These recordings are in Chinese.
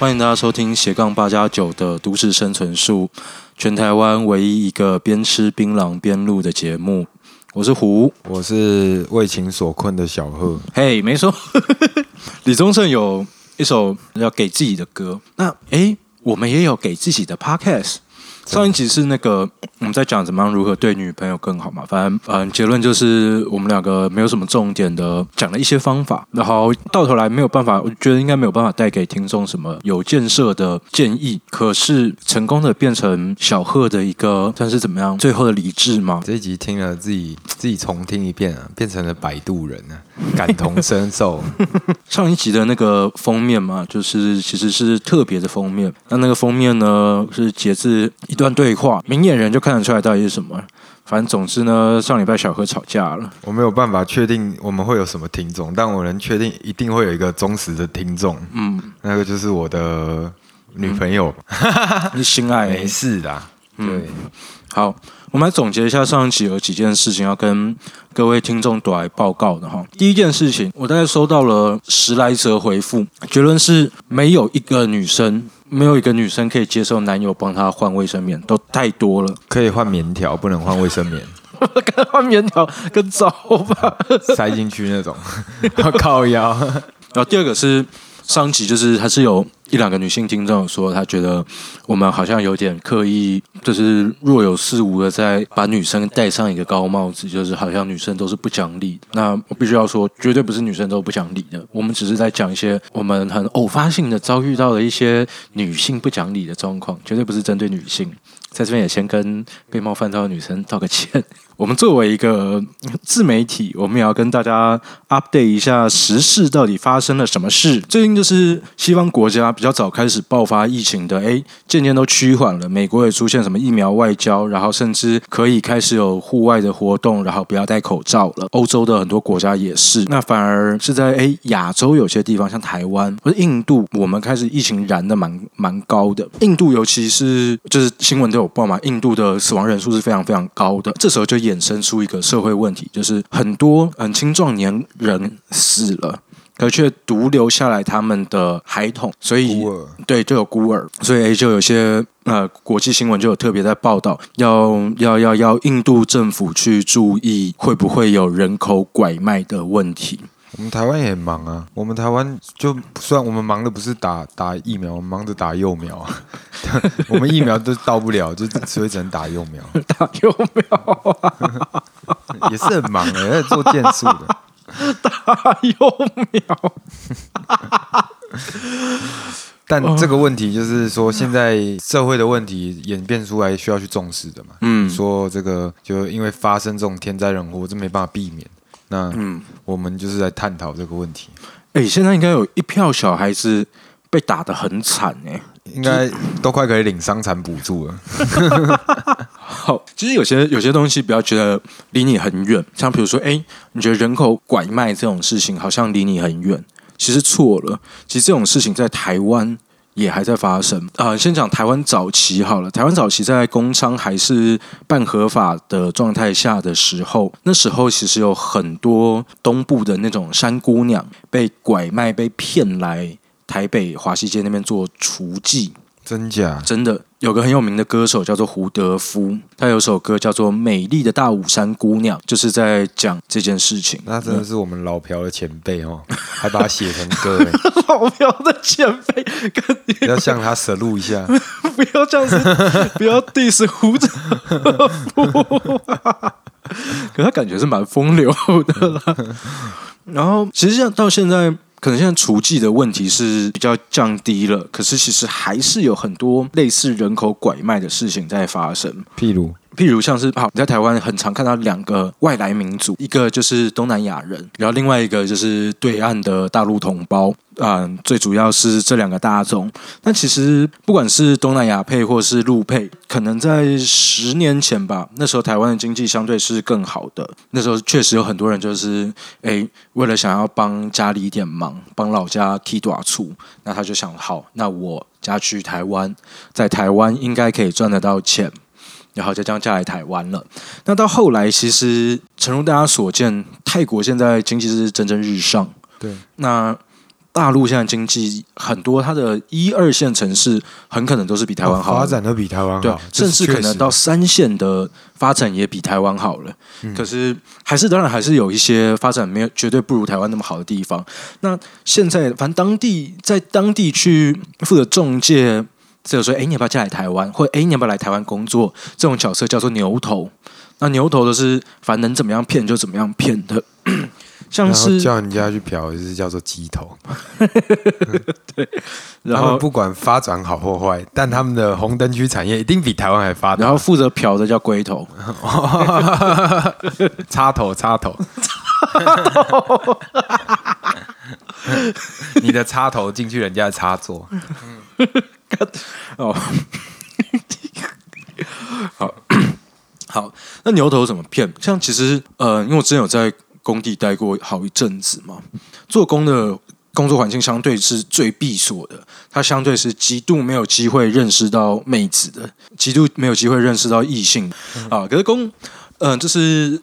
欢迎大家收听斜杠八加九的都市生存术，全台湾唯一一个边吃槟榔边录的节目。我是胡，我是为情所困的小贺。嘿，没错，李宗盛有一首要给自己的歌，那诶，我们也有给自己的 podcast。上一集是那个我们在讲怎么样如何对女朋友更好嘛，反正嗯结论就是我们两个没有什么重点的讲了一些方法，然后到头来没有办法，我觉得应该没有办法带给听众什么有建设的建议，可是成功的变成小贺的一个算是怎么样最后的理智吗？这一集听了自己自己重听一遍啊，变成了摆渡人啊，感同身受。上一集的那个封面嘛，就是其实是特别的封面，那那个封面呢是截自一。段对话，明眼人就看得出来到底是什么。反正总之呢，上礼拜小何吵架了。我没有办法确定我们会有什么听众，但我能确定一定会有一个忠实的听众。嗯，那个就是我的女朋友，是心爱，没事的。对，好，我们来总结一下上一期有几件事情要跟各位听众来报告的哈。第一件事情，我大概收到了十来则回复，结论是没有一个女生。没有一个女生可以接受男友帮她换卫生棉，都太多了。可以换棉条，不能换卫生棉。换棉条跟糟吧？塞进去那种，靠腰。然后第二个是。上集就是还是有一两个女性听众说，她觉得我们好像有点刻意，就是若有似无的在把女生戴上一个高帽子，就是好像女生都是不讲理。那我必须要说，绝对不是女生都不讲理的，我们只是在讲一些我们很偶发性的遭遇到的一些女性不讲理的状况，绝对不是针对女性。在这边也先跟被冒犯到的女生道个歉。我们作为一个自媒体，我们也要跟大家 update 一下时事到底发生了什么事。最近就是西方国家比较早开始爆发疫情的，哎，渐渐都趋缓了。美国也出现什么疫苗外交，然后甚至可以开始有户外的活动，然后不要戴口罩了。欧洲的很多国家也是，那反而是在哎亚洲有些地方，像台湾或者印度，我们开始疫情燃的蛮蛮高的。印度尤其是就是新闻都有报嘛，印度的死亡人数是非常非常高的。这时候就衍生出一个社会问题，就是很多很青壮年人死了，可却独留下来他们的孩童，所以对就有孤儿，所以就有些呃国际新闻就有特别在报道，要要要要印度政府去注意会不会有人口拐卖的问题。我们台湾也很忙啊，我们台湾就虽然我们忙的不是打打疫苗，我们忙着打幼苗啊，我们疫苗都到不了，就所以只能打幼苗。打幼苗啊 也是很忙的，在做建树的。打幼苗，但这个问题就是说，现在社会的问题演变出来，需要去重视的嘛。嗯，说这个就因为发生这种天灾人祸，这没办法避免。那嗯，我们就是在探讨这个问题。哎，现在应该有一票小孩子被打的很惨哎，应该都快可以领伤残补助了。好，其实有些有些东西不要觉得离你很远，像比如说，哎，你觉得人口拐卖这种事情好像离你很远，其实错了。其实这种事情在台湾。也还在发生啊！先讲台湾早期好了，台湾早期在工商还是半合法的状态下的时候，那时候其实有很多东部的那种山姑娘被拐卖、被骗来台北华西街那边做厨妓。真假？真的有个很有名的歌手叫做胡德夫，他有首歌叫做《美丽的大武山姑娘》，就是在讲这件事情。那真的是我们老朴的前辈哦，还把它写成歌。老朴的前辈，要向他舍录一下，不要这样子，不要 diss 胡德夫。可他感觉是蛮风流的啦。然后，其实像到现在。可能现在厨妓的问题是比较降低了，可是其实还是有很多类似人口拐卖的事情在发生，譬如。譬如像是，好，你在台湾很常看到两个外来民族，一个就是东南亚人，然后另外一个就是对岸的大陆同胞。嗯，最主要是这两个大众。那其实不管是东南亚配或是陆配，可能在十年前吧，那时候台湾的经济相对是更好的。那时候确实有很多人就是，哎，为了想要帮家里一点忙，帮老家剃短处，那他就想，好，那我家去台湾，在台湾应该可以赚得到钱。然后就这样嫁来台湾了。那到后来，其实诚如大家所见，泰国现在经济是蒸蒸日上。对。那大陆现在经济很多，它的一二线城市很可能都是比台湾好，发展都比台湾好，甚至可能到三线的发展也比台湾好了。可是还是当然还是有一些发展没有绝对不如台湾那么好的地方。那现在反正当地在当地去负责中介，就说：“哎，你要不要嫁来台湾？或者哎，你要不要来台湾工作？”这种角色叫做牛头。那牛头都是反正能怎么样骗就怎么样骗的。像是叫人家去嫖，就是叫做鸡头。对，然后不管发展好或坏，但他们的红灯区产业一定比台湾还发达。然后负责嫖的叫龟头，插 头插头，你的插头进去人家的插座。哦，好 好，那牛头怎么骗？像其实呃，因为我之前有在。工地待过好一阵子嘛，做工的工作环境相对是最闭锁的，他相对是极度没有机会认识到妹子的，极度没有机会认识到异性啊。可是工，嗯，就是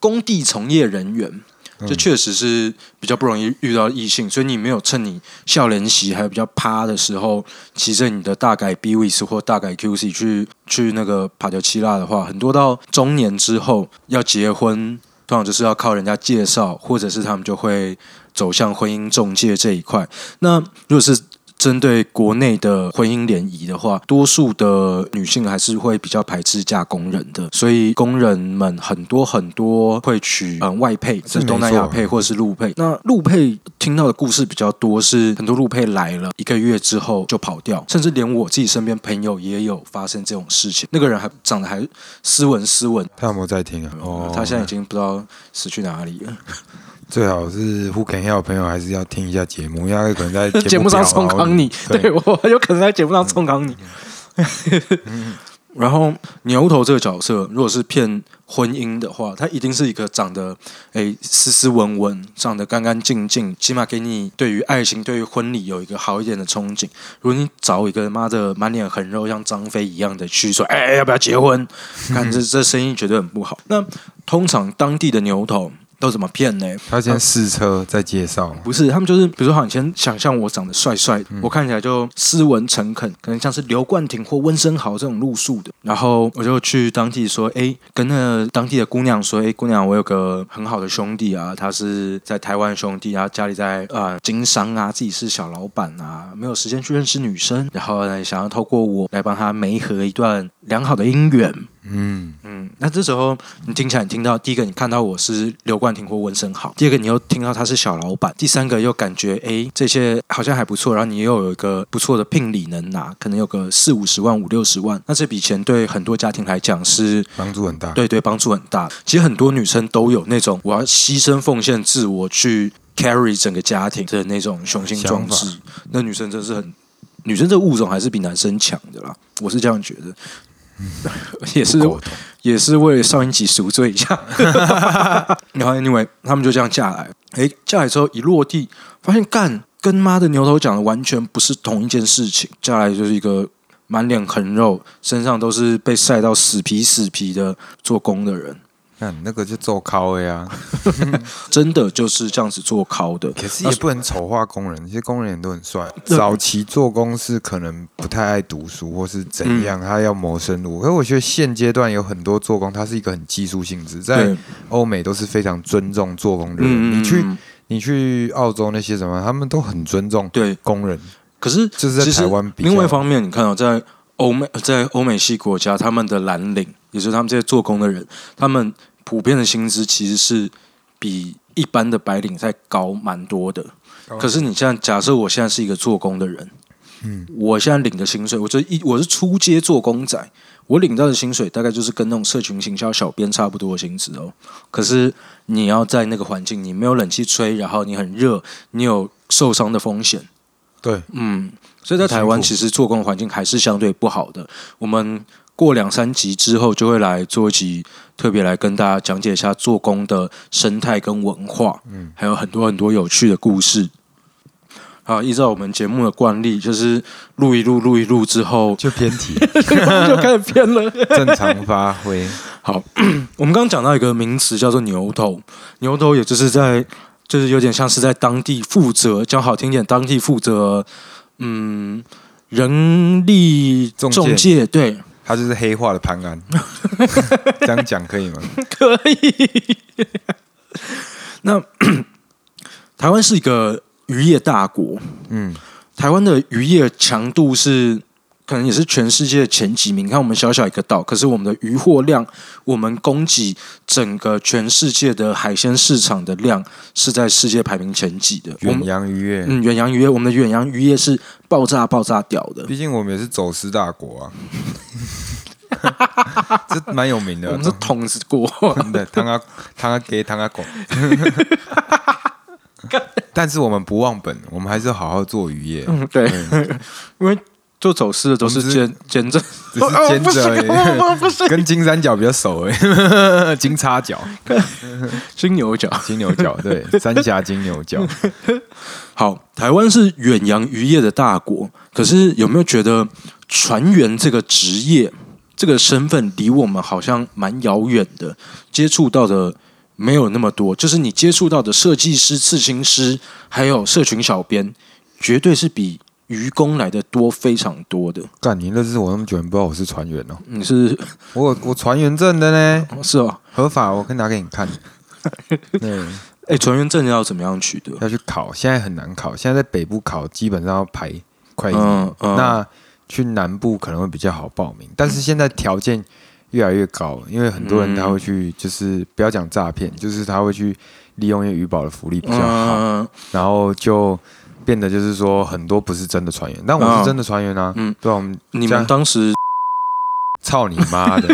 工地从业人员，这确实是比较不容易遇到异性，所以你没有趁你笑脸席还比较趴的时候，骑着你的大改 B V S 或大改 Q C 去去那个帕乔奇拉的话，很多到中年之后要结婚。通常就是要靠人家介绍，或者是他们就会走向婚姻中介这一块。那如果是针对国内的婚姻联谊的话，多数的女性还是会比较排斥嫁工人的，所以工人们很多很多会娶嗯外配，是东南亚配或者是陆配。那陆配听到的故事比较多，是很多陆配来了一个月之后就跑掉，甚至连我自己身边朋友也有发生这种事情。那个人还长得还斯文斯文，他有没有在听啊？哦，他现在已经不知道死去哪里了。最好是 Who Can Help 朋友还是要听一下节目，因为可能在 节目上冲康你，对我有可能在节目上冲康你。然后牛头这个角色，如果是骗婚姻的话，他一定是一个长得诶斯斯文文、长得干干净净，起码给你对于爱情、对于婚礼有一个好一点的憧憬。如果你找一个妈的满脸横肉像张飞一样的去说，哎，要不要结婚？看这这生意绝对很不好。那通常当地的牛头。都怎么骗呢？他先试车再介绍，不是他们就是，比如说，好，你先想象我长得帅帅的，我看起来就斯文诚恳，可能像是刘冠廷或温升豪这种路数的，然后我就去当地说，哎，跟那当地的姑娘说，哎，姑娘，我有个很好的兄弟啊，他是在台湾兄弟啊，家里在呃经商啊，自己是小老板啊，没有时间去认识女生，然后呢，想要透过我来帮他媒合一段良好的姻缘。嗯嗯，那这时候你听起来，你听到第一个，你看到我是刘冠廷或温生豪；第二个，你又听到他是小老板；第三个，又感觉哎，这些好像还不错。然后你又有一个不错的聘礼能拿，可能有个四五十万、五六十万。那这笔钱对很多家庭来讲是帮助很大，对对，帮助很大。其实很多女生都有那种我要牺牲奉献自我去 carry 整个家庭的那种雄心壮志。那女生真是很，女生这物种还是比男生强的啦，我是这样觉得。也是，也是为了上一集赎罪一下。然后，anyway，他们就这样下来。哎，下来之后一落地，发现干跟妈的牛头讲的完全不是同一件事情。下来就是一个满脸横肉，身上都是被晒到死皮死皮的做工的人。那你那个就做烤的呀，真的就是这样子做烤的。可是也不能丑化工人，这些工人也都很帅。早期做工是可能不太爱读书，或是怎样，他要谋生路。可是我觉得现阶段有很多做工，它是一个很技术性质，在欧美都是非常尊重做工的人。你去你去澳洲那些什么，他们都很尊重对工人。可是就是在台湾，另外一方面，你看到在欧美，在欧美系国家，他们的蓝领。也是他们这些做工的人，他们普遍的薪资其实是比一般的白领在高蛮多的。可是你现在假设我现在是一个做工的人，嗯，我现在领的薪水，我这一我是出街做工仔，我领到的薪水大概就是跟那种社群行销小编差不多的薪资哦。可是你要在那个环境，你没有冷气吹，然后你很热，你有受伤的风险。对，嗯，所以在台湾其实做工环境还是相对不好的。我们。过两三集之后，就会来做一集，特别来跟大家讲解一下做工的生态跟文化，嗯，还有很多很多有趣的故事。好，依照我们节目的惯例，就是录一录，录一录之后就偏题，就开始偏了。正常发挥。好，我们刚刚讲到一个名词叫做牛头，牛头也就是在就是有点像是在当地负责，讲好听点，当地负责，嗯，人力中介，对，他就是黑化的潘安，这样讲可以吗？可以。那 台湾是一个渔业大国，嗯，台湾的渔业强度是可能也是全世界前几名。你看我们小小一个岛，可是我们的渔获量，我们供给整个全世界的海鲜市场的量是在世界排名前几的。我远洋渔业，嗯，远洋渔业，我们的远洋渔业是爆炸爆炸屌的。毕竟我们也是走私大国啊，这蛮有名的。我们。是统治国，对，汤阿汤阿给汤阿狗。但是我们不忘本，我们还是好好做渔业，嗯，对，因为做走私的都是兼兼着，只是兼着而已。跟金三角比较熟哎，金叉角、金牛角。金牛角，对，三峡金牛角。好，台湾是远洋渔业的大国，可是有没有觉得船员这个职业、这个身份离我们好像蛮遥远的？接触到的没有那么多，就是你接触到的设计师、刺青师，还有社群小编，绝对是比愚公来的多非常多的。干，你认识我那么久，你不知道我是船员哦？你是我有我船员证的呢，是哦？合法，我可以拿给你看。对，哎，船员证要怎么样取得？要去考，现在很难考，现在在北部考基本上要排快一嗯那去南部可能会比较好报名，但是现在条件越来越高，因为很多人他会去，就是不要讲诈骗，就是他会去利用一些渔保的福利比较好，嗯然后就变得就是说很多不是真的船员，但我是真的船员啊，嗯对啊，我们你们当时操你妈的，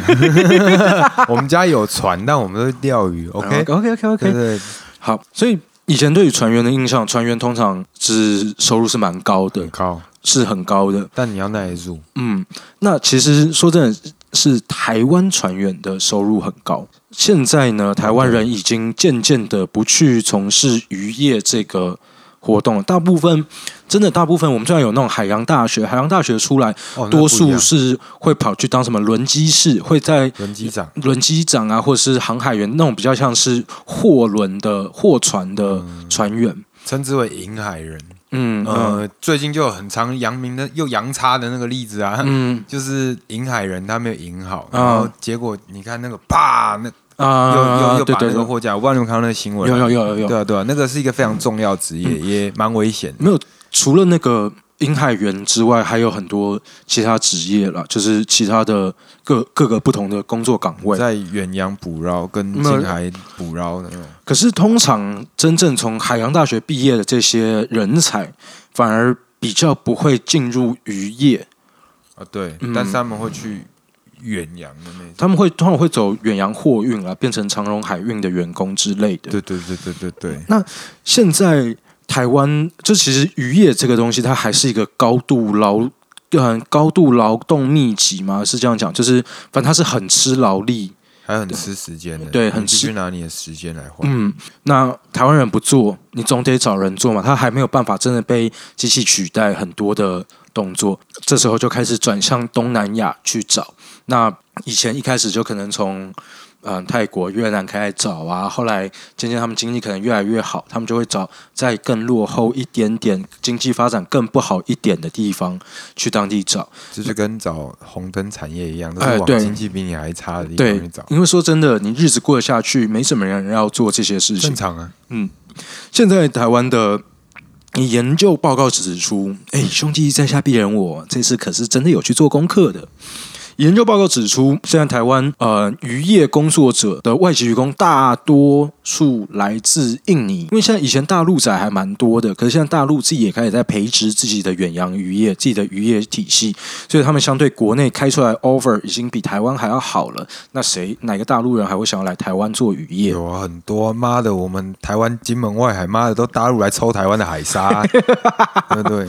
我们家有船，但我们都是钓鱼 OK OK OK OK 对，好，所以以前对于船员的印象，船员通常是收入是蛮高的。很，高，是很高的。但你要耐得住，嗯，那其实说真的是台湾船员的收入很高。现在呢，台湾人已经渐渐的不去从事渔业这个活动了，大部分真的大部分，我们虽然有那种海洋大学，海洋大学出来，哦，多数是会跑去当什么轮机士，会在轮机长。轮机长啊，或者是航海员那种比较像是货轮的货船的船员。称之为银海人。嗯嗯。呃，最近就有很长扬名的又扬差的那个例子啊，嗯。就是银海人他没有赢好，啊然后结果你看那个啪，那啊，又又又把那个货架，我不知道你们看到那个新闻啊，有有有有有，对啊对啊，那个是一个非常重要职业，也蛮危险的。没有除了那个银海员之外，还有很多其他职业啦，就是其他的各各个不同的工作岗位。在远洋捕捞跟近海捕捞的那种，可是通常真正从海洋大学毕业的这些人才，反而比较不会进入渔业，啊对，嗯但是他们会去远洋的那种。他们会通常会走远洋货运啊，变成长荣海运的员工之类的。对对对对对对，那现在台湾就其实渔业这个东西，它还是一个高度劳。嗯，高度劳动密集嘛，是这样讲，就是反正它是很吃劳力，还很吃时间的，对很吃拿你的时间来换。嗯，那台湾人不做，你总得找人做嘛。他还没有办法真的被机器取代很多的动作，这时候就开始转向东南亚去找。那以前一开始就可能从嗯、呃泰国、越南开始找啊，后来渐渐他们经济可能越来越好，他们就会找在更落后一点点、经济发展更不好一点的地方去当地找。就是跟找红灯产业一样，都是往经济比你还差的地对方去找，，因为说真的，你日子过得下去，没什么人要做这些事情正。常啊。嗯现在台湾的你研究报告指出，哎，兄弟在下必人我，这次可是真的有去做功课的。研究报告指出，现在台湾呃渔业工作者的外籍渔工大多数来自印尼，因为现在以前大陆仔还蛮多的，可是现在大陆自己也开始在培植自己的远洋渔业、自己的渔业体系，所以他们相对国内开出来 offer 已经比台湾还要好了。那谁哪个大陆人还会想要来台湾做渔业？有啊，很多妈的，我们台湾金门外海，妈的都大陆来抽台湾的海沙，对不对？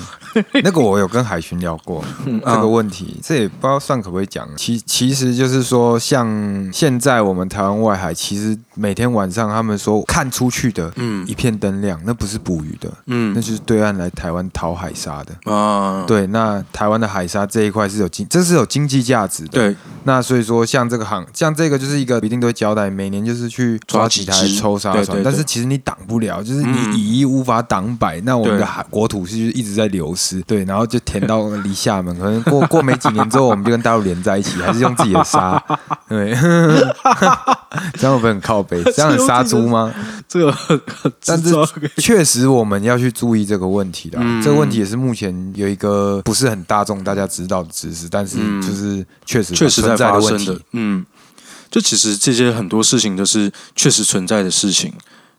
那个我有跟海巡聊过嗯这个问题，这也不知道算可不可以讲，其其实就是说，像现在我们台湾外海，其实每天晚上他们说看出去的，嗯，一片灯亮，那不是捕鱼的，嗯，那就是对岸来台湾淘海沙的啊。对，那台湾的海沙这一块是有经，这是有经济价值的。对，那所以说像这个行，像这个就是一个一定都会交代，每年就是去抓几台抽沙船，但是其实你挡不了，就是你以一无法挡百，那我们的海国土是一直在流失，对，然后就填到离厦门，可能过过没几年之后，我们就跟大陆连在一起，还是用自己的沙，对，这样会很靠背，这样很杀猪吗？这个，但是确实我们要去注意这个问题的，这个问题也是目前有一个不是很大众大家知道的知识，但是就是确实确实在发生的，嗯，就其实这些很多事情都是确实存在的事情，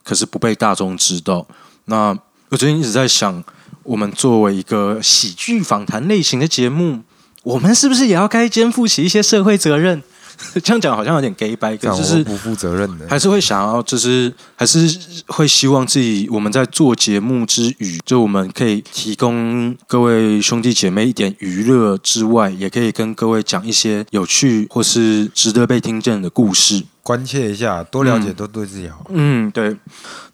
可是不被大众知道。那我最近一直在想。我们作为一个喜剧访谈类型的节目，我们是不是也要该肩负起一些社会责任？这样讲好像有点 gay 白，就是不负责任的，还是会想要，就是还是会希望自己我们在做节目之余，就我们可以提供各位兄弟姐妹一点娱乐之外，也可以跟各位讲一些有趣或是值得被听见的故事，关切一下，多了解都对自己好。嗯，对。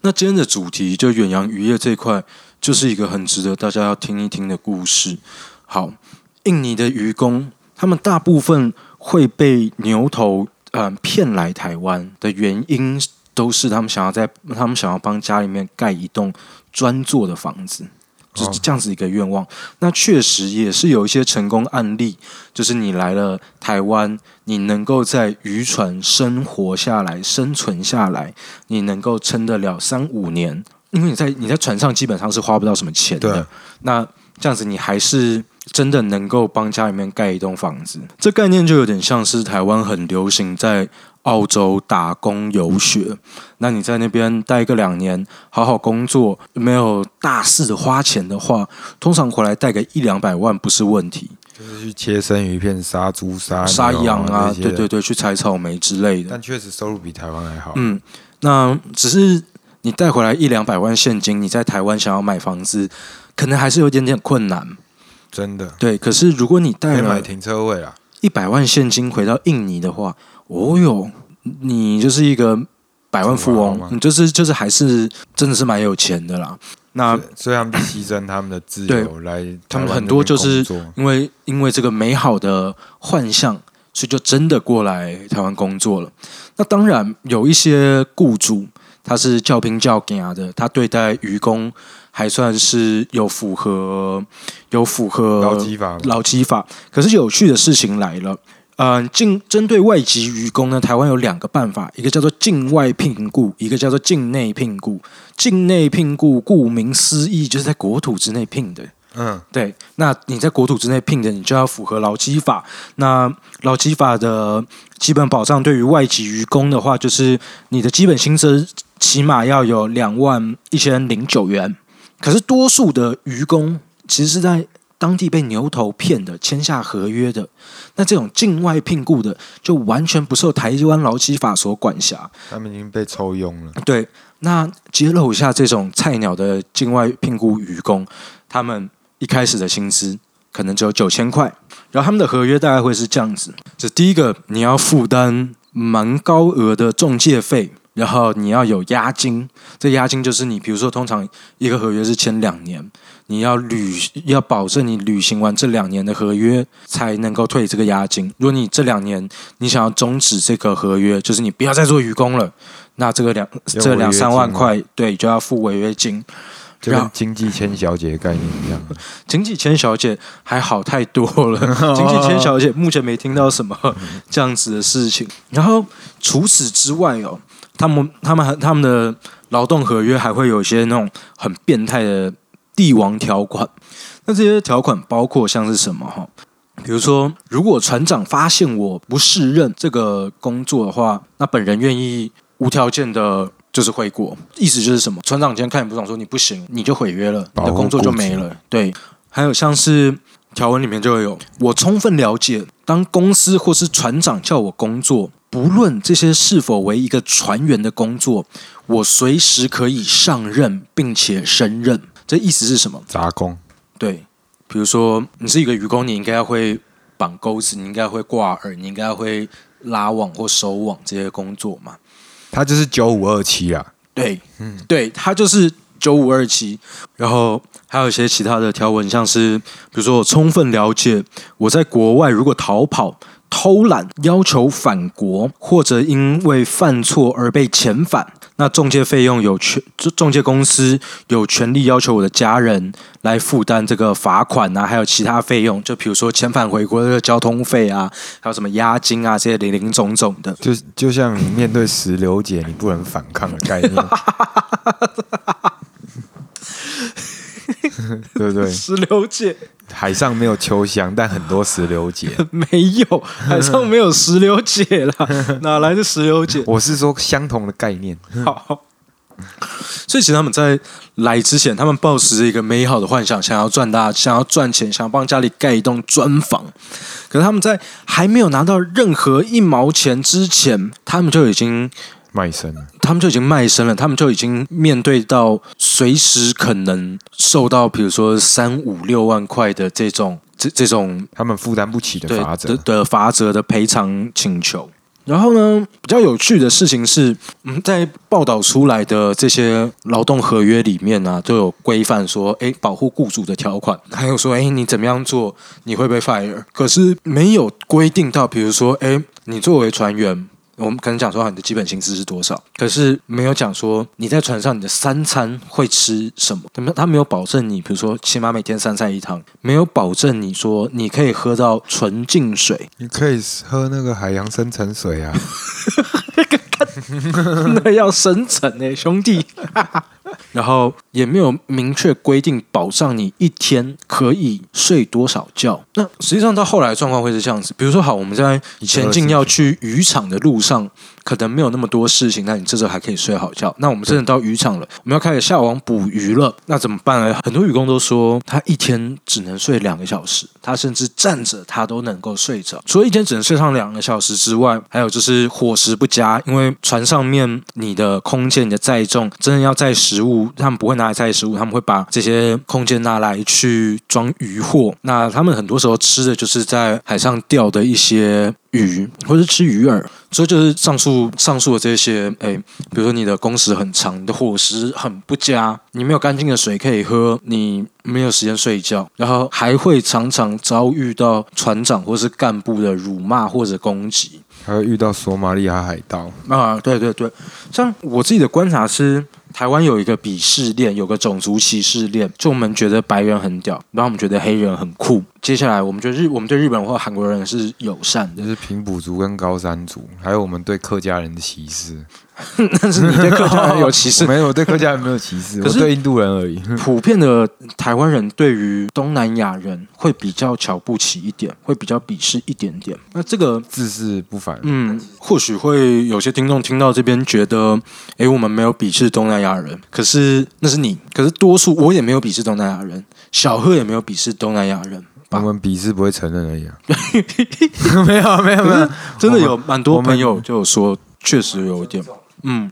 那今天的主题就远洋渔业这一块。就是一个很值得大家要听一听的故事。好，印尼的渔工，他们大部分会被牛头呃骗来台湾的原因，都是他们想要在他们想要帮家里面盖一栋专做的房子，就是这样子一个愿望。那确实也是有一些成功案例，就是你来了台湾，你能够在渔船生活下来、生存下来，你能够撑得了三五年。因为你在你在船上基本上是花不到什么钱的，那这样子你还是真的能够帮家里面盖一栋房子。这概念就有点像是台湾很流行在澳洲打工游学，那你在那边待个两年，好好工作，没有大肆的花钱的话，通常回来带个一两百万不是问题。就是去切生鱼片、杀猪、杀杀羊啊，对对对，去采草莓之类的。但确实收入比台湾还好。嗯，那只是。你带回来一两百万现金，你在台湾想要买房子，可能还是有点点困难。真的，对。可是如果你带买停车位啊，一百万现金回到印尼的话，哦哟，你就是一个百万富翁，你就是就是还是真的是蛮有钱的啦。那所以他们牺牲他们的自由来，他们很多就是因为因为这个美好的幻象，所以就真的过来台湾工作了。那当然有一些雇主。他是教拼教给的，他对待渔工还算是有符合有符合劳基法劳基法。可是有趣的事情来了，嗯，境针对外籍渔工呢，台湾有两个办法，一个叫做境外聘雇，一个叫做境内聘雇。境内聘雇，顾名思义，就是在国土之内聘的。嗯，对。那你在国土之内聘的，你就要符合劳基法。那劳基法的基本保障，对于外籍渔工的话，就是你的基本薪资起码要有两万一千零九元。可是多数的渔工其实是在当地被牛头骗的，签下合约的。那这种境外聘雇的，就完全不受台湾劳基法所管辖。他们已经被抽佣了。对，那揭露一下这种菜鸟的境外聘雇渔工，他们。一开始的薪资可能只有九千块，然后他们的合约大概会是这样子：，这第一个你要负担蛮高额的中介费，然后你要有押金，这押金就是你比如说通常一个合约是签两年，你要履要保证你履行完这两年的合约才能够退这个押金。如果你这两年你想要终止这个合约，就是你不要再做愚工了，那这个两这两三万块对就要付违约金。就跟经济签小姐概念一样，经济签小姐还好太多了。经济签小姐目前没听到什么这样子的事情。然后除此之外哦，他们他们他们的劳动合约还会有一些那种很变态的帝王条款。那这些条款包括像是什么哈？比如说，如果船长发现我不适任这个工作的话，那本人愿意无条件的。就是回国，意思就是什么？船长今天看你不爽，说你不行，你就毁约了，你的工作就没了。对，还有像是条文里面就会有，我充分了解，当公司或是船长叫我工作，不论这些是否为一个船员的工作，我随时可以上任并且升任。这意思是什么？杂工。对，比如说你是一个渔工，你应该要会。绑钩子，你应该会挂饵，你应该会拉网或收网这些工作嘛。他就是九五二七啊，对，嗯，对他就是九五二七，然后还有一些其他的条文，像是比如说我充分了解我在国外如果逃跑。偷懒、要求返国，或者因为犯错而被遣返，那中介费用有权，中介公司有权利要求我的家人来负担这个罚款啊，还有其他费用，就比如说遣返回国的交通费啊，还有什么押金啊，这些零零总总的。就就像你面对石榴姐，你不能反抗的概念。对不对？石榴姐，海上没有秋香，但很多石榴姐。没有，海上没有石榴姐啦，哪来的石榴姐？我是说相同的概念。好，所以其实他们在来之前，他们抱持着一个美好的幻想，想要赚大，想要赚钱，想要帮家里盖一栋砖房。可是他们在还没有拿到任何一毛钱之前，他们就已经。卖身了，他们就已经卖身了，他们就已经面对到随时可能受到，比如说三五六万块的这种这这种他们负担不起的罚则的罚则的赔偿请求。然后呢，比较有趣的事情是，嗯，在报道出来的这些劳动合约里面呢，都有规范说，哎，保护雇主的条款，还有说，哎，你怎么样做你会被 fire，可是没有规定到，比如说，哎，你作为船员。我们可能讲说你的基本薪资是多少，可是没有讲说你在船上你的三餐会吃什么。他没他没有保证你，比如说起码每天三餐一汤，没有保证你说你可以喝到纯净水，你可以喝那个海洋深层水啊。那要深层呢，兄弟。然后也没有明确规定保障你一天可以睡多少觉。那实际上到后来状况会是这样子，比如说好，我们在前进要去渔场的路上。可能没有那么多事情，那你这时候还可以睡好觉。那我们真的到渔场了，我们要开始下网捕鱼了，那怎么办呢？很多渔工都说，他一天只能睡两个小时，他甚至站着他都能够睡着。除了一天只能睡上两个小时之外，还有就是伙食不佳，因为船上面你的空间、你的载重，真的要载食物，他们不会拿来载食物，他们会把这些空间拿来去装渔货。那他们很多时候吃的就是在海上钓的一些。鱼，或者吃鱼饵，所以就是上述上述的这些，哎，比如说你的工时很长，你的伙食很不佳，你没有干净的水可以喝，你没有时间睡觉，然后还会常常遭遇到船长或是干部的辱骂或者攻击，还会遇到索马利亚海盗。啊，对对对，像我自己的观察是。台湾有一个鄙视链，有个种族歧视链，就我们觉得白人很屌，然后我们觉得黑人很酷。接下来，我们觉得日，我们对日本或韩国人是友善的，就是平埔族跟高山族，还有我们对客家人的歧视。但是你对客家人有歧视？没有，对客家人没有歧视，可是对印度人而已。普遍的台湾人对于东南亚人会比较瞧不起一点，会比较鄙视一点点。那这个自视不凡。嗯，或许会有些听众听到这边觉得，哎，我们没有鄙视东南亚人，可是那是你。可是多数我也没有鄙视东南亚人，小贺也没有鄙视东南亚人。我们鄙视不会承认而已。没有，没有，没有，真的有蛮多朋友就说，确实有一点。嗯，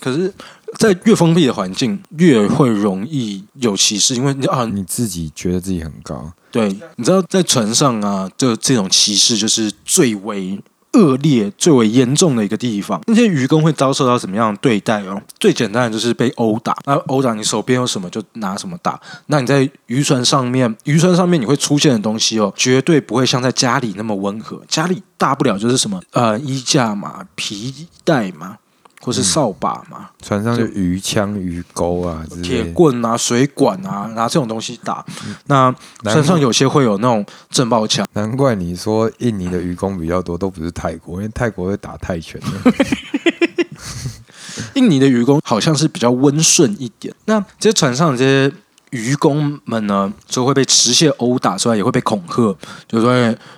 可是，在越封闭的环境，越会容易有歧视，因为你啊，你自己觉得自己很高，对，你知道，在船上啊，就这种歧视就是最为恶劣、最为严重的一个地方。那些渔工会遭受到什么样的对待哦？最简单的就是被殴打，那殴打你手边有什么就拿什么打。那你在渔船上面，渔船上面你会出现的东西哦，绝对不会像在家里那么温和。家里大不了就是什么呃衣架嘛、皮带嘛。或是扫把嘛，船上就鱼枪、鱼钩啊，铁棍啊、水管啊，拿这种东西打。那船上有些会有那种震爆枪。难怪你说印尼的渔工比较多，都不是泰国，因为泰国会打泰拳。印尼的渔工好像是比较温顺一点。那这些船上这些。渔工们呢，就会被持械殴打，之外也会被恐吓，就说：“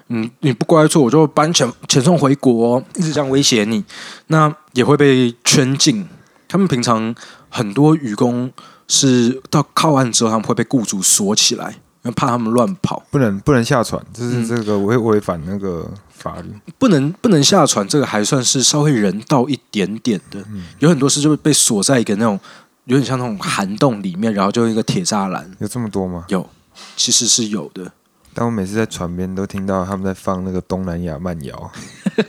嗯，你不乖错，我就把你遣遣送回国。”一直这样威胁你。那也会被圈禁。他们平常很多渔工是到靠岸之后，他们会被雇主锁起来，因为怕他们乱跑，不能不能下船，这是这个违违反那个法律。不能不能下船，这个还算是稍微人道一点点的。有很多事就会被锁在一个那种。有点像那种涵洞里面，然后就一个铁栅栏。有这么多吗？有，其实是有的。但我每次在船边都听到他们在放那个东南亚慢摇，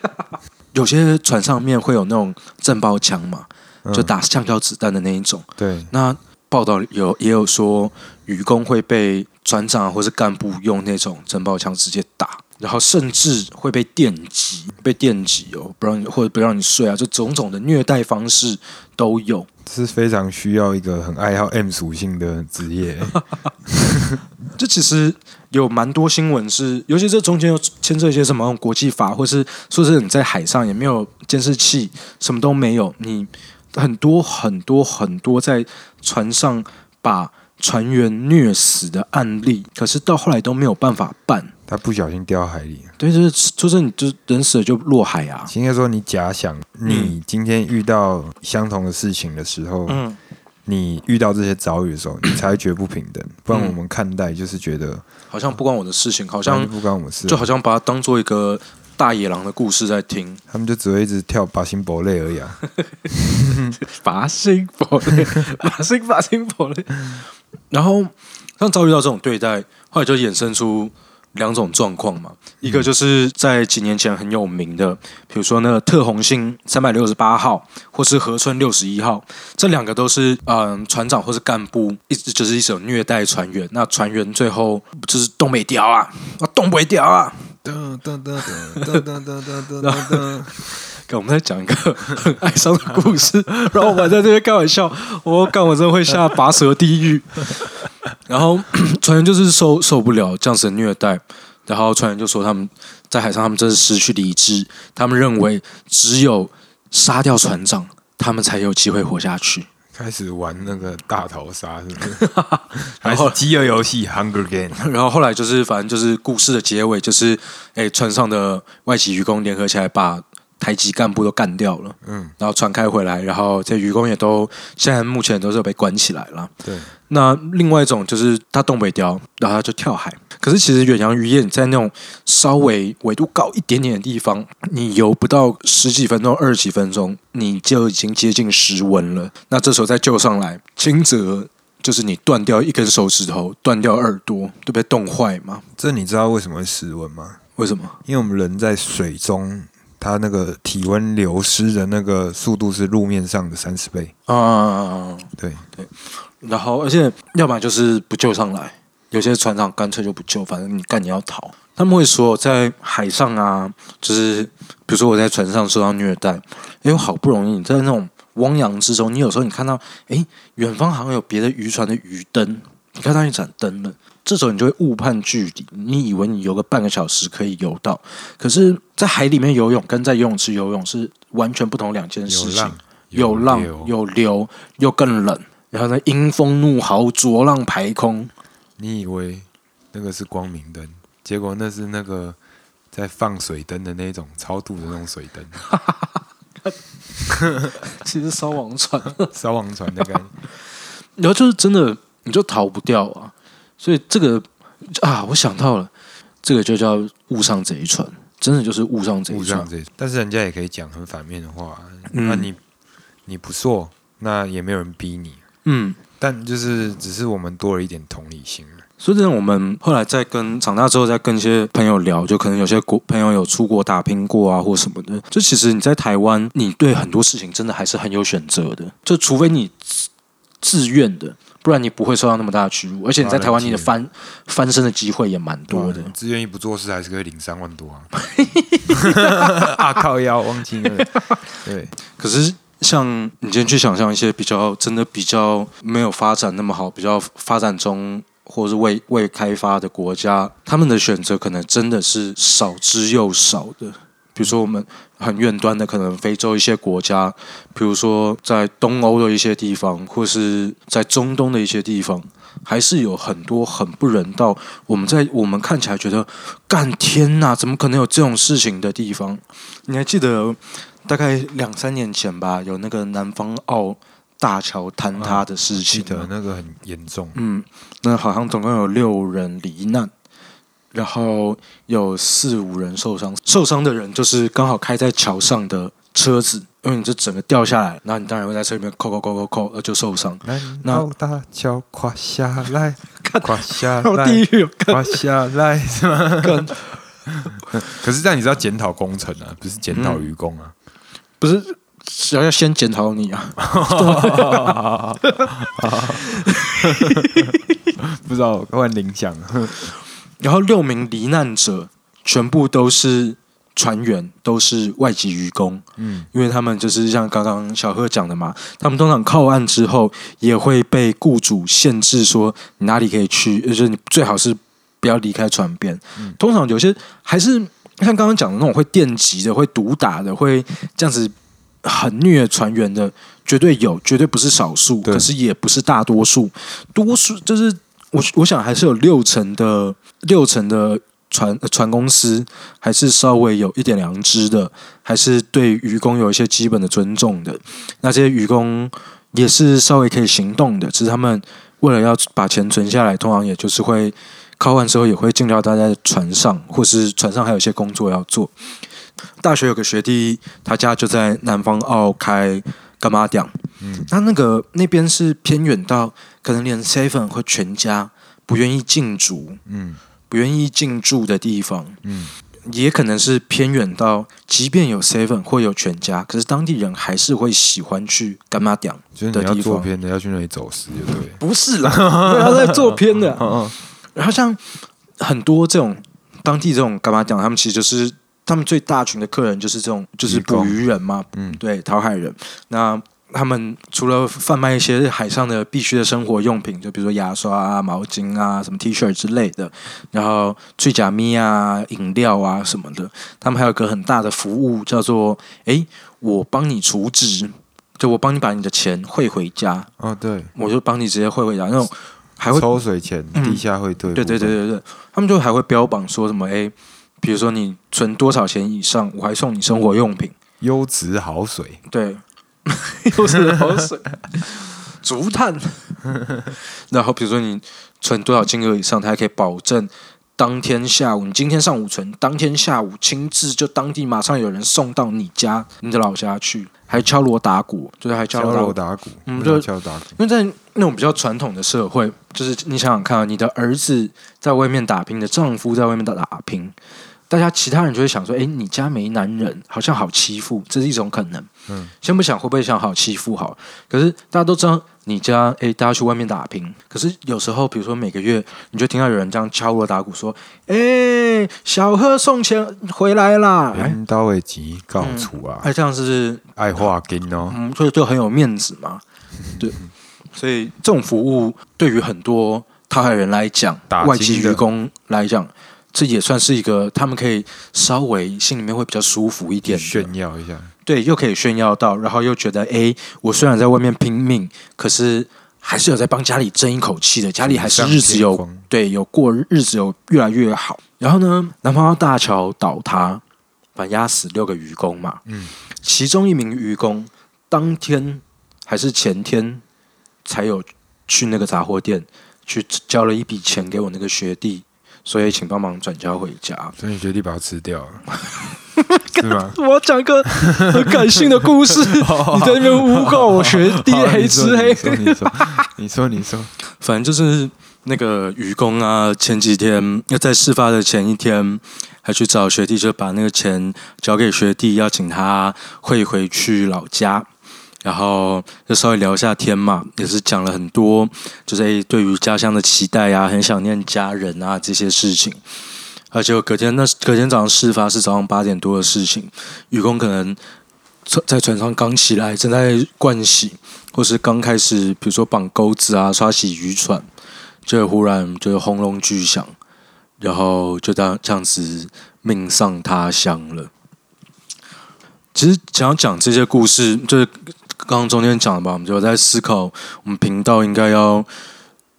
有些船上面会有那种震爆枪嘛，就打橡胶子弹的那一种。对，那报道有也有说，渔工会被船长或是干部用那种震爆枪直接打，然后甚至会被电击，被电击哦，不让你或者不让你睡啊，就种种的虐待方式都有。是非常需要一个很爱好 M 属性的职业。这其实有蛮多新闻是，尤其这中间又牵涉一些什么国际法，或是说是你在海上也没有监视器，什么都没有，你很多很多很多在船上把船员虐死的案例，可是到后来都没有办法办。他不小心掉海里，对，就是就是你就人死了就落海啊。应该说，你假想你今天遇到相同的事情的时候，嗯，你遇到这些遭遇的时候，你才会觉得不平等。不然我们看待就是觉得好像不关我的事情，好像不关我们事，就好像把它当做一个大野狼的故事在听。他们就只会一直跳拔心博类而已啊，拔心博类，拔心拔心博类。然后像遭遇到这种对待，后来就衍生出。两种状况嘛，一个就是在几年前很有名的，比如说那个特红星三百六十八号，或是河村六十一号，这两个都是嗯船长或是干部，一直就是一种虐待船员，那船员最后就是东北调啊，啊东北调啊，噔噔噔噔噔噔噔噔噔。我们在讲一个很哀伤的故事，然后我们在这边开玩笑，我干我真的会下拔舌地狱。然后 船员就是受受不了这样子的虐待，然后船员就说他们在海上，他们真是失去理智，他们认为只有杀掉船长，他们才有机会活下去。开始玩那个大逃杀，是不是？然后饥饿游戏 （Hunger Game），然后后来就是反正就是故事的结尾，就是哎船上的外籍渔工联合起来把。台籍干部都干掉了，嗯，然后传开回来，然后这渔工也都现在目前都是被关起来了。对，那另外一种就是他东北雕，然后他就跳海。可是其实远洋渔业在那种稍微纬度高一点点的地方，你游不到十几分钟、二十几分钟，你就已经接近失温了。那这时候再救上来，轻则就是你断掉一根手指头、断掉耳朵，都被冻坏嘛。这你知道为什么会失温吗？为什么？因为我们人在水中。它那个体温流失的那个速度是路面上的三十倍啊！对对，然后而且要不然就是不救上来，有些船长干脆就不救，反正你干你要逃。他们会说在海上啊，就是比如说我在船上受到虐待，因为好不容易你在那种汪洋之中，你有时候你看到哎，远方好像有别的渔船的鱼灯，你看到一盏灯了。这时候你就会误判距离，你以为你游个半个小时可以游到，可是，在海里面游泳跟在游泳池游泳是完全不同两件事情。有浪有流又更冷，然后呢，阴风怒号，浊浪排空。你以为那个是光明灯，结果那是那个在放水灯的那种超度的那种水灯。其实烧王船，烧王船的感觉。然后就是真的，你就逃不掉啊。所以这个啊，我想到了，这个就叫误上贼船，真的就是误上贼船。但是人家也可以讲很反面的话，那你你不做，那也没有人逼你。嗯，但就是只是我们多了一点同理心所以，这我们后来在跟长大之后，在跟一些朋友聊，就可能有些国朋友有出国打拼过啊，或什么的。就其实你在台湾，你对很多事情真的还是很有选择的。就除非你自愿的。不然你不会受到那么大的屈辱，而且你在台湾你的翻翻身的机会也蛮多的。自愿意不做事还是可以领三万多啊！啊靠腰忘记了。对，可是像你今天去想象一些比较真的比较没有发展那么好、比较发展中或是未未开发的国家，他们的选择可能真的是少之又少的。比如说，我们很远端的，可能非洲一些国家，比如说在东欧的一些地方，或是在中东的一些地方，还是有很多很不人道。我们在我们看起来觉得，干天呐，怎么可能有这种事情的地方？你还记得大概两三年前吧，有那个南方澳大桥坍塌的事情，的那个很严重。嗯，那好像总共有六人罹难。然后有四五人受伤，受伤的人就是刚好开在桥上的车子，因为你这整个掉下来，那你当然会在车里面扣扣扣扣扣，呃就受伤。那大桥垮下来，垮下好来，垮下来是吗？可是这样你知道检讨工程啊，不是检讨愚公啊。不是想要先检讨你啊？不知道换铃响，然后六名罹难者全部都是船员，都是外籍渔工。嗯，因为他们就是像刚刚小贺讲的嘛，他们通常靠岸之后也会被雇主限制说你哪里可以去，就是你最好是不要离开船边。嗯通常有些还是像刚刚讲的那种会电击的、会毒打的、会这样子很虐船员的，绝对有，绝对不是少数，可是也不是大多数。多数就是我我想还是有六成的六成的船呃船公司还是稍微有一点良知的，还是对渔工有一些基本的尊重的。那这些渔工也是稍微可以行动的，只是他们为了要把钱存下来，通常也就是会靠岸之后也会尽量待在船上，或是船上还有一些工作要做。大学有个学弟，他家就在南方澳开干妈店，嗯，那那个那边是偏远到可能连 seven 或全家不愿意进驻，嗯不愿意进驻的地方，嗯，也可能是偏远到，即便有 seven 或有全家，可是当地人还是会喜欢去干妈店。就是你要的地方做偏的，要去那里走私，就对。不是啦，不要再做偏的。哦然后像很多这种当地这种干妈店，他们其实就是他们最大群的客人就是这种就是捕鱼人嘛，嗯对，讨海人。那他们除了贩卖一些海上的必须的生活用品，就比如说牙刷啊、毛巾啊、什么 T 恤之类的，然后醉甲咪啊、饮料啊什么的，他们还有个很大的服务叫做“哎，我帮你储值”，就我帮你把你的钱汇回家，哦，对，我就帮你直接汇回家，那种还会抽水钱、嗯。地下汇兑，对对对，对对，他们就还会标榜说什么诶，比如说你存多少钱以上，我还送你生活用品。优质好水，对，又是口水，竹炭。然后比如说你存多少金额以上，他还可以保证当天下午，你今天上午存，当天下午亲自就当地马上有人送到你家你的老家去，还敲锣打鼓，就是还敲敲锣打鼓。嗯没有就敲打鼓，因为在那种比较传统的社会，就是你想想看啊，你的儿子在外面打拼，你的丈夫在外面打打拼，大家其他人就会想说：“诶，你家没男人，好像好欺负。”这是一种可能。嗯，先不想会不会想好欺负好，可是大家都知道你家诶，大家去外面打拼，可是有时候比如说每个月，你就听到有人这样敲锣打鼓说：“诶，小贺送钱回来啦！”哎，镰刀的钱告出啊，哎，这样是爱画金哦，嗯，所以就很有面子嘛。对，所以这种服务对于很多他海人来讲外籍员工来讲，这也算是一个他们可以稍微心里面会比较舒服一点，炫耀一下，对，又可以炫耀到，然后又觉得，哎，我虽然在外面拼命，可是还是有在帮家里争一口气的，家里还是日子有对有过日子有越来越好。然后呢，南方澳大桥倒塌，反压死六个渔工嘛，嗯，其中一名渔工当天还是前天才有去那个杂货店去交了一笔钱给我那个学弟，所以请帮忙转交回家。所以你决定把它吃掉了，是吗？我要讲一个很感性的故事，你在那边诬告我学弟黑吃黑。你说，你说，反正就是那个愚公啊，前几天要在事发的前一天，还去找学弟，就把那个钱交给学弟，要请他汇回去老家。然后就稍微聊一下天嘛，也是讲了很多，就是对于家乡的期待啊，很想念家人啊这些事情。而且隔天那隔天早上事发是早上八点多的事情，愚公可能在船上刚起来，正在盥洗，或是刚开始，比如说绑钩子啊、刷洗渔船，就忽然就是轰隆巨响，然后就这样这样子命丧他乡了。其实想要讲这些故事，就是刚刚中间讲的吧，我们就在思考，我们频道应该要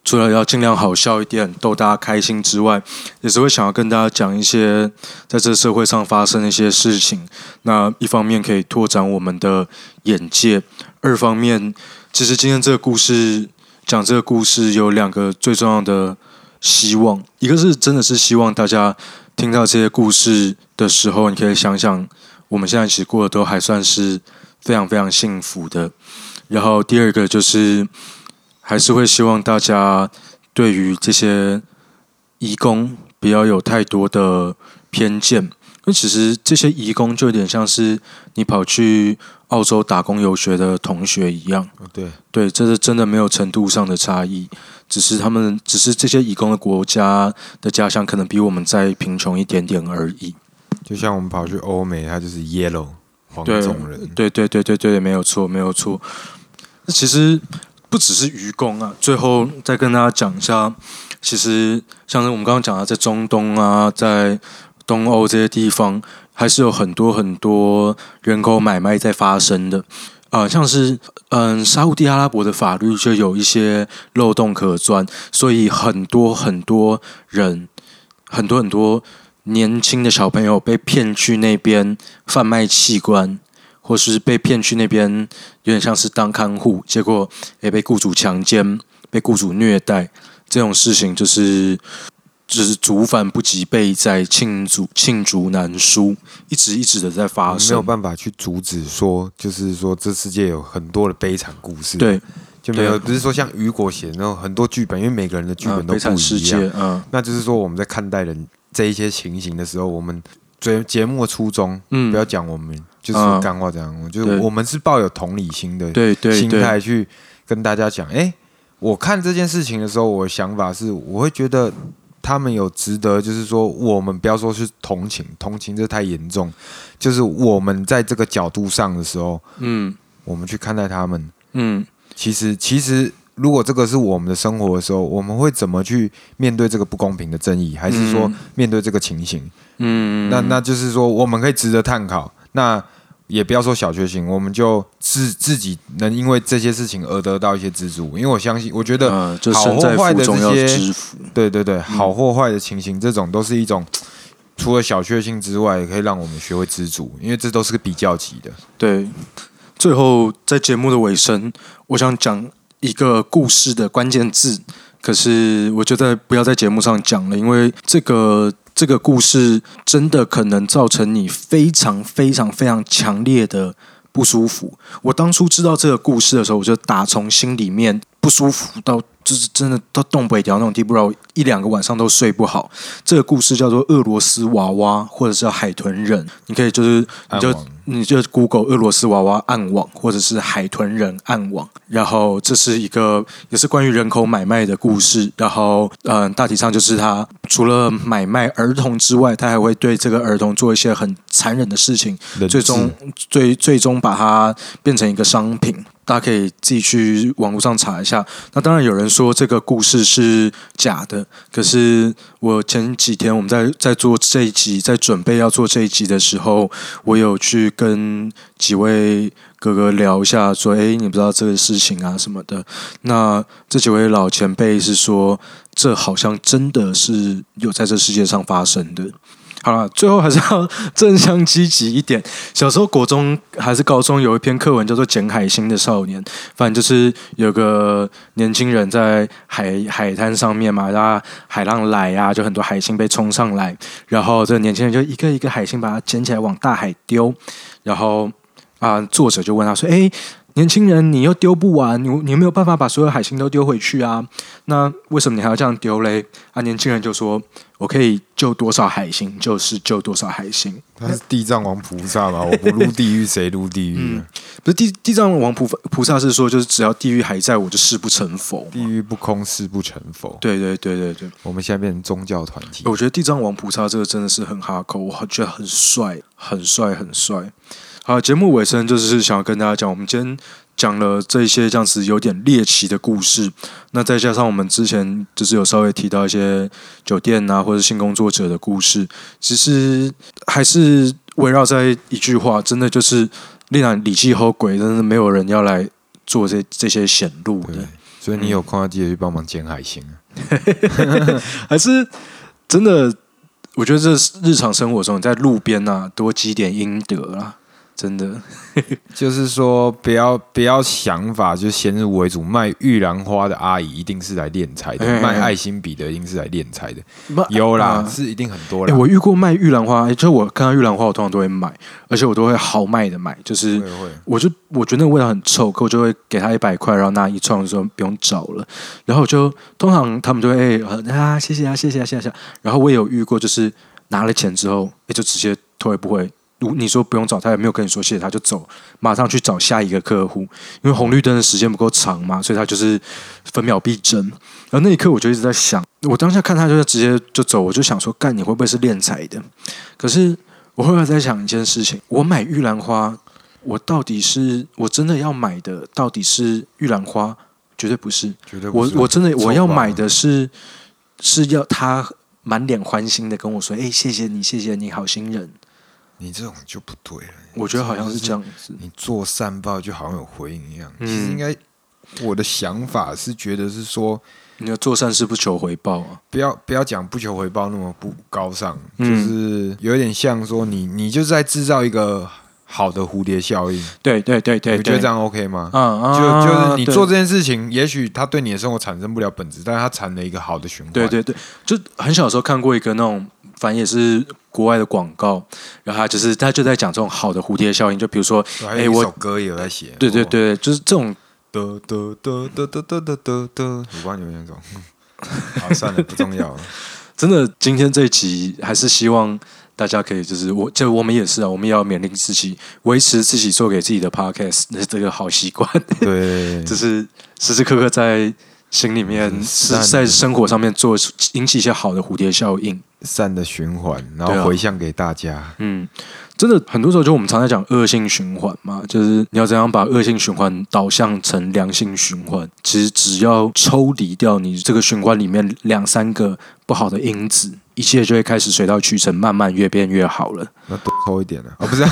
除了要尽量好笑一点，逗大家开心之外，也是会想要跟大家讲一些在这社会上发生的一些事情。那一方面可以拓展我们的眼界，二方面，其实今天这个故事讲这个故事有两个最重要的希望，一个是真的是希望大家听到这些故事的时候，你可以想想，我们现在其实过得都还算是非常非常幸福的。然后第二个就是，还是会希望大家对于这些移工不要有太多的偏见。那其实这些移工就有点像是你跑去澳洲打工游学的同学一样。对对，这是真的没有程度上的差异，只是他们只是这些移工的国家的家乡可能比我们再贫穷一点点而已。就像我们跑去欧美，它就是 yellow 黄种人。对对对对对，没有错没有错。那其实不只是愚公啊，最后再跟大家讲一下，其实像是我们刚刚讲的，在中东啊，在东欧这些地方，还是有很多很多人口买卖在发生的啊，像是嗯，沙地阿拉伯的法律就有一些漏洞可钻，所以很多很多人，很多很多年轻的小朋友被骗去那边贩卖器官。或是被骗去那边，有点像是当看护，结果也被雇主强奸、被雇主虐待，这种事情就是就是竹反不及被在，罄竹罄竹难书，一直一直的在发生，没有办法去阻止。说就是说，这世界有很多的悲惨故事，对，就没有不是说像雨果写那种很多剧本，因为每个人的剧本都不一样，嗯，那就是说我们在看待人这一些情形的时候，我们节节目的初衷，嗯，不要讲我们。就是干话这样，就是我们是抱有同理心的心态去跟大家讲。哎，我看这件事情的时候，我的想法是，我会觉得他们有值得，就是说，我们不要说是同情，同情这太严重。就是我们在这个角度上的时候，嗯，我们去看待他们，嗯，其实其实。如果这个是我们的生活的时候，我们会怎么去面对这个不公平的正义？还是说面对这个情形？嗯，那那就是说，我们可以值得探讨。那也不要说小确幸，我们就自自己能因为这些事情而得到一些资助。因为我相信，我觉得好或坏的这些，对对对，好或坏的情形，这种都是一种除了小确幸之外，也可以让我们学会知足。因为这都是个比较级的。对，最后在节目的尾声，我想讲。一个故事的关键字，可是我觉得不要在节目上讲了，因为这个这个故事真的可能造成你非常非常非常强烈的不舒服。我当初知道这个故事的时候，我就打从心里面不舒服到就是真的到动不了那种地步，然后一两个晚上都睡不好。这个故事叫做俄罗斯娃娃，或者是海豚人，你可以就是你就。你就 Google 俄罗斯娃娃暗网，或者是海豚人暗网，然后这是一个也是关于人口买卖的故事。然后，嗯，大体上就是他除了买卖儿童之外，他还会对这个儿童做一些很残忍的事情，最终最最终把它变成一个商品。大家可以自己去网络上查一下。那当然有人说这个故事是假的，可是我前几天我们在在做这一集，在准备要做这一集的时候，我有去跟几位哥哥聊一下，说：“哎，你不知道这个事情啊什么的。”那这几位老前辈是说，这好像真的是有在这世界上发生的。好了，最后还是要正向积极一点。小时候国中还是高中有一篇课文叫做《捡海星的少年》，反正就是有个年轻人在海海滩上面嘛，然后海浪来呀，就很多海星被冲上来，然后这个年轻人就一个一个海星把它捡起来往大海丢，然后啊，作者就问他说：“哎。”年轻人，你又丢不完，你你没有办法把所有海星都丢回去啊？那为什么你还要这样丢嘞？啊，年轻人就说：“我可以救多少海星，就是救多少海星。”他是地藏王菩萨嘛？我不入地狱，谁入地狱？不是地地藏王菩菩萨是说，就是只要地狱还在，我就誓不成佛。地狱不空，誓不成佛。对对对对对，我们现在变成宗教团体。我觉得地藏王菩萨这个真的是很哈口，我觉得很帅，很帅，很帅。好，节目尾声就是想要跟大家讲，我们今天讲了这些这样子有点猎奇的故事，那再加上我们之前就是有稍微提到一些酒店啊或者性工作者的故事，其实还是围绕在一句话，真的就是令人理气后鬼，真的没有人要来做这这些显露的。所以你有空要记得去帮忙捡海星啊，还是真的？我觉得这日常生活中，在路边呐，多积点阴德啊。真的，就是说不要不要想法就先入为主，卖玉兰花的阿姨一定是来敛财的，卖爱心笔的一定是来敛财的。有啦，是一定很多啦。我遇过卖玉兰花，就我看到玉兰花，我通常都会买，而且我都会豪迈的买，就是我就我觉得那个味道很臭，可我就会给他一百块，然后拿一串说不用找了，然后我就通常他们就会哎啊谢谢啊谢谢啊谢谢，然后我也有遇过，就是拿了钱之后，也就直接退不会。你说不用找他，也没有跟你说谢谢，他就走，马上去找下一个客户。因为红绿灯的时间不够长嘛，所以他就是分秒必争。然后那一刻，我就一直在想，我当下看他就是直接就走，我就想说，干你会不会是练财的？可是我后来在想一件事情：我买玉兰花，我到底是我真的要买的，到底是玉兰花？绝对不是，绝对不是我我真的我要买的是是要他满脸欢心的跟我说：“哎，谢谢你，谢谢你，好心人。”你这种就不对了，我觉得好像是这样子。你做善报就好像有回应一样。其实应该，我的想法是觉得是说，你要做善事不求回报啊，不要不要讲不求回报那么不高尚，就是有点像说你你就是在制造一个好的蝴蝶效应。对对对对，你觉得这样 OK 吗？嗯就就是你做这件事情，也许它对你的生活产生不了本质，但是它产了一个好的循环。对对对，就很小时候看过一个那种。反正也是国外的广告，然后他就是他就在讲这种好的蝴蝶效应，就比如说，哎，我歌也有在写，对对对，就是这种的的的的的的的的的，有关有那种，好算了，不重要了。真的，今天这一集还是希望大家可以，就是我就我们也是啊，我们也要勉励自己，维持自己做给自己的 podcast 的这个好习惯，对，就是时时刻刻在心里面是在生活上面做引起一些好的蝴蝶效应。善的循环，然后回向给大家。嗯，真的很多时候就我们常在讲恶性循环嘛，就是你要怎样把恶性循环导向成良性循环。其实只要抽离掉你这个循环里面两三个不好的因子，一切就会开始水到渠成，慢慢越变越好了。那多抽一点呢啊？不是，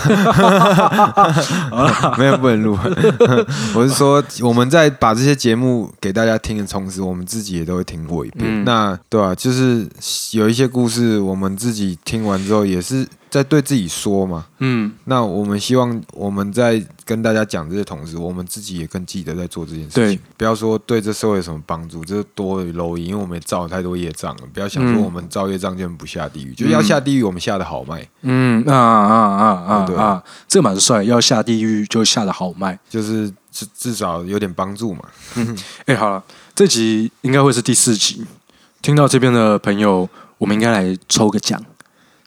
没有不能录。我是说，我们在把这些节目给大家听的同时，我们自己也都会听过一遍。那对啊？就是有一些故事。我们自己听完之后，也是在对自己说嘛。嗯，那我们希望我们在跟大家讲这些同时，我们自己也更记得在做这件事情。不要说对这社会有什么帮助，这多蝼蚁，因为我们造了太多业障了。不要想说我们造业障就不下地狱，就要下地狱，我们下的好卖。嗯啊啊啊啊！对啊，这蛮帅，要下地狱就下的好卖，就是至至少有点帮助嘛。哎，好了，这集应该会是第四集，听到这边的朋友。我们应该来抽个奖，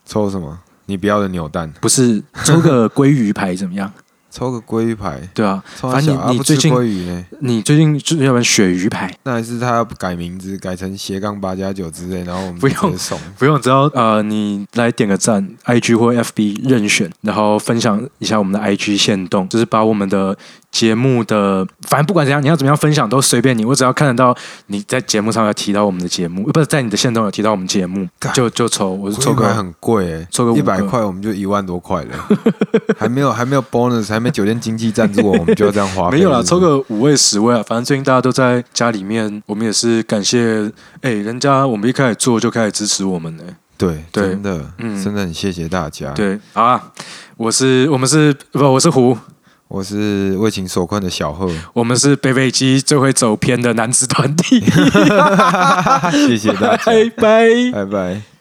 抽什么？你不要的扭蛋？不是，抽个鲑鱼牌怎么样？抽个鲑鱼牌，对啊，反正你你最近鲑鱼呢？你最近就要不然鳕鱼牌？那还是他要改名字，改成斜杠八加九之类，然后我们不用送，不用，只要呃你来点个赞，IG 或 FB 任选，然后分享一下我们的 IG 线动，就是把我们的。节目的，反正不管怎样，你要怎么样分享都随便你。我只要看得到你在节目上有提到我们的节目，不是在你的线中有提到我们节目，就就抽。我是抽个很贵哎，抽个一百块我们就一万多块了，还没有还没有 bonus，还没酒店经济赞助我，我们就要这样花。没有啦，抽个五位十位啊，反正最近大家都在家里面，我们也是感谢哎，人家我们一开始做就开始支持我们呢。对，真的，嗯，真的很谢谢大家。对，好啊，我是我们是不，我是胡。我是为情所困的小贺，我们是北北基最会走偏的男子团体，谢谢大家，拜拜，拜拜。